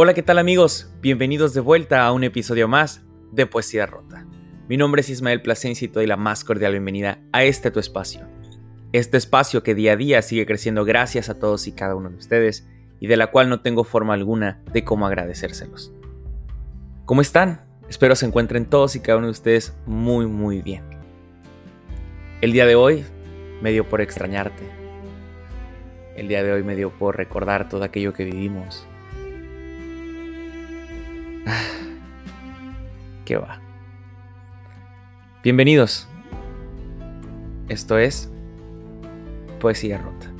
Hola, ¿qué tal amigos? Bienvenidos de vuelta a un episodio más de Poesía Rota. Mi nombre es Ismael Plasencia y te doy la más cordial bienvenida a este tu espacio. Este espacio que día a día sigue creciendo gracias a todos y cada uno de ustedes y de la cual no tengo forma alguna de cómo agradecérselos. ¿Cómo están? Espero se encuentren todos y cada uno de ustedes muy muy bien. El día de hoy me dio por extrañarte. El día de hoy me dio por recordar todo aquello que vivimos, ¿Qué va? Bienvenidos. Esto es Poesía Rota.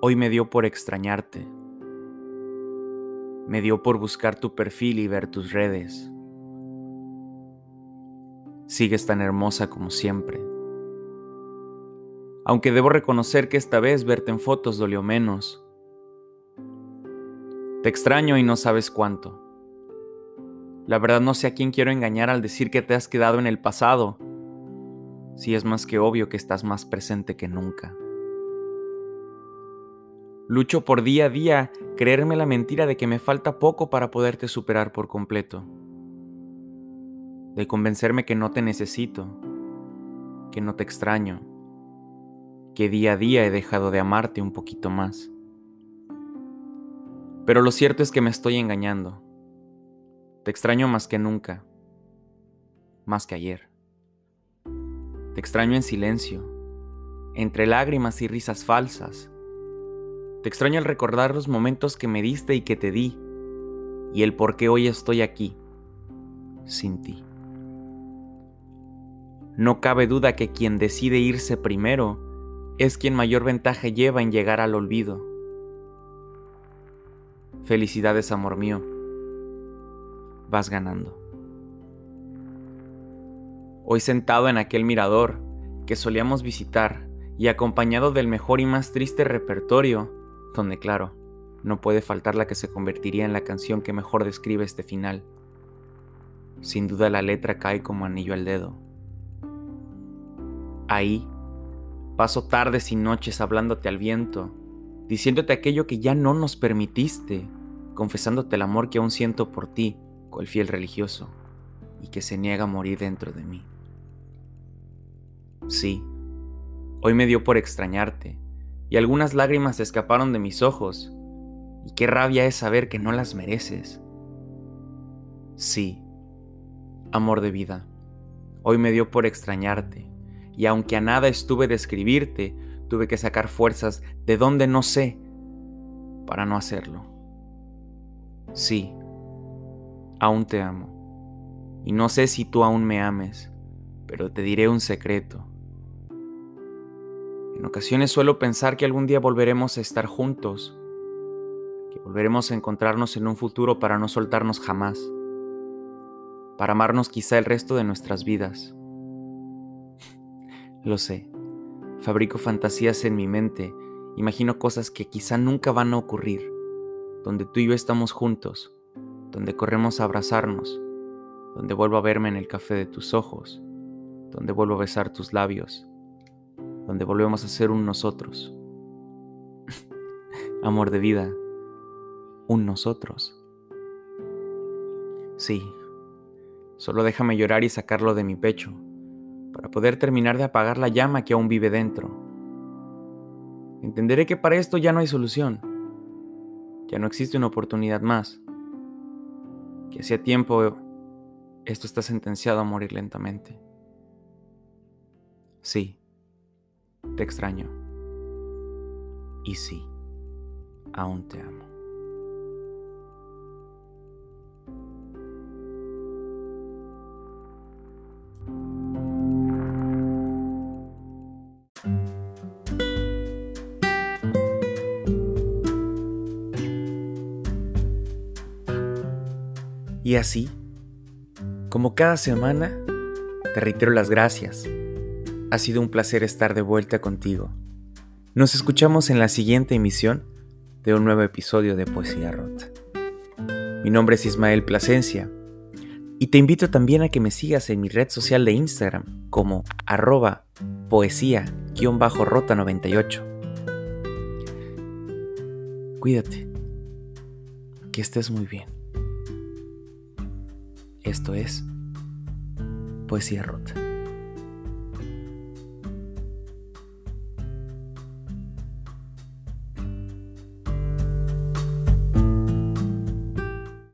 Hoy me dio por extrañarte. Me dio por buscar tu perfil y ver tus redes. Sigues tan hermosa como siempre. Aunque debo reconocer que esta vez verte en fotos dolió menos. Te extraño y no sabes cuánto. La verdad no sé a quién quiero engañar al decir que te has quedado en el pasado, si es más que obvio que estás más presente que nunca. Lucho por día a día creerme la mentira de que me falta poco para poderte superar por completo de convencerme que no te necesito, que no te extraño, que día a día he dejado de amarte un poquito más. Pero lo cierto es que me estoy engañando. Te extraño más que nunca, más que ayer. Te extraño en silencio, entre lágrimas y risas falsas. Te extraño al recordar los momentos que me diste y que te di, y el por qué hoy estoy aquí, sin ti. No cabe duda que quien decide irse primero es quien mayor ventaja lleva en llegar al olvido. Felicidades, amor mío. Vas ganando. Hoy sentado en aquel mirador que solíamos visitar y acompañado del mejor y más triste repertorio, donde claro, no puede faltar la que se convertiría en la canción que mejor describe este final. Sin duda la letra cae como anillo al dedo. Ahí paso tardes y noches hablándote al viento, diciéndote aquello que ya no nos permitiste, confesándote el amor que aún siento por ti, cual fiel religioso, y que se niega a morir dentro de mí. Sí, hoy me dio por extrañarte, y algunas lágrimas escaparon de mis ojos, y qué rabia es saber que no las mereces. Sí, amor de vida, hoy me dio por extrañarte, y aunque a nada estuve de escribirte, tuve que sacar fuerzas de donde no sé para no hacerlo. Sí, aún te amo, y no sé si tú aún me ames, pero te diré un secreto. En ocasiones suelo pensar que algún día volveremos a estar juntos, que volveremos a encontrarnos en un futuro para no soltarnos jamás, para amarnos quizá el resto de nuestras vidas. Lo sé. Fabrico fantasías en mi mente, imagino cosas que quizá nunca van a ocurrir, donde tú y yo estamos juntos, donde corremos a abrazarnos, donde vuelvo a verme en el café de tus ojos, donde vuelvo a besar tus labios, donde volvemos a ser un nosotros. Amor de vida, un nosotros. Sí, solo déjame llorar y sacarlo de mi pecho para poder terminar de apagar la llama que aún vive dentro. Entenderé que para esto ya no hay solución, ya no existe una oportunidad más, que hacía tiempo esto está sentenciado a morir lentamente. Sí, te extraño. Y sí, aún te amo. Y así, como cada semana, te reitero las gracias. Ha sido un placer estar de vuelta contigo. Nos escuchamos en la siguiente emisión de un nuevo episodio de Poesía Rota. Mi nombre es Ismael Plasencia Y te invito también a que me sigas en mi red social de Instagram como arroba poesía-rota98. Cuídate. Que estés muy bien. Esto es Poesía Rota.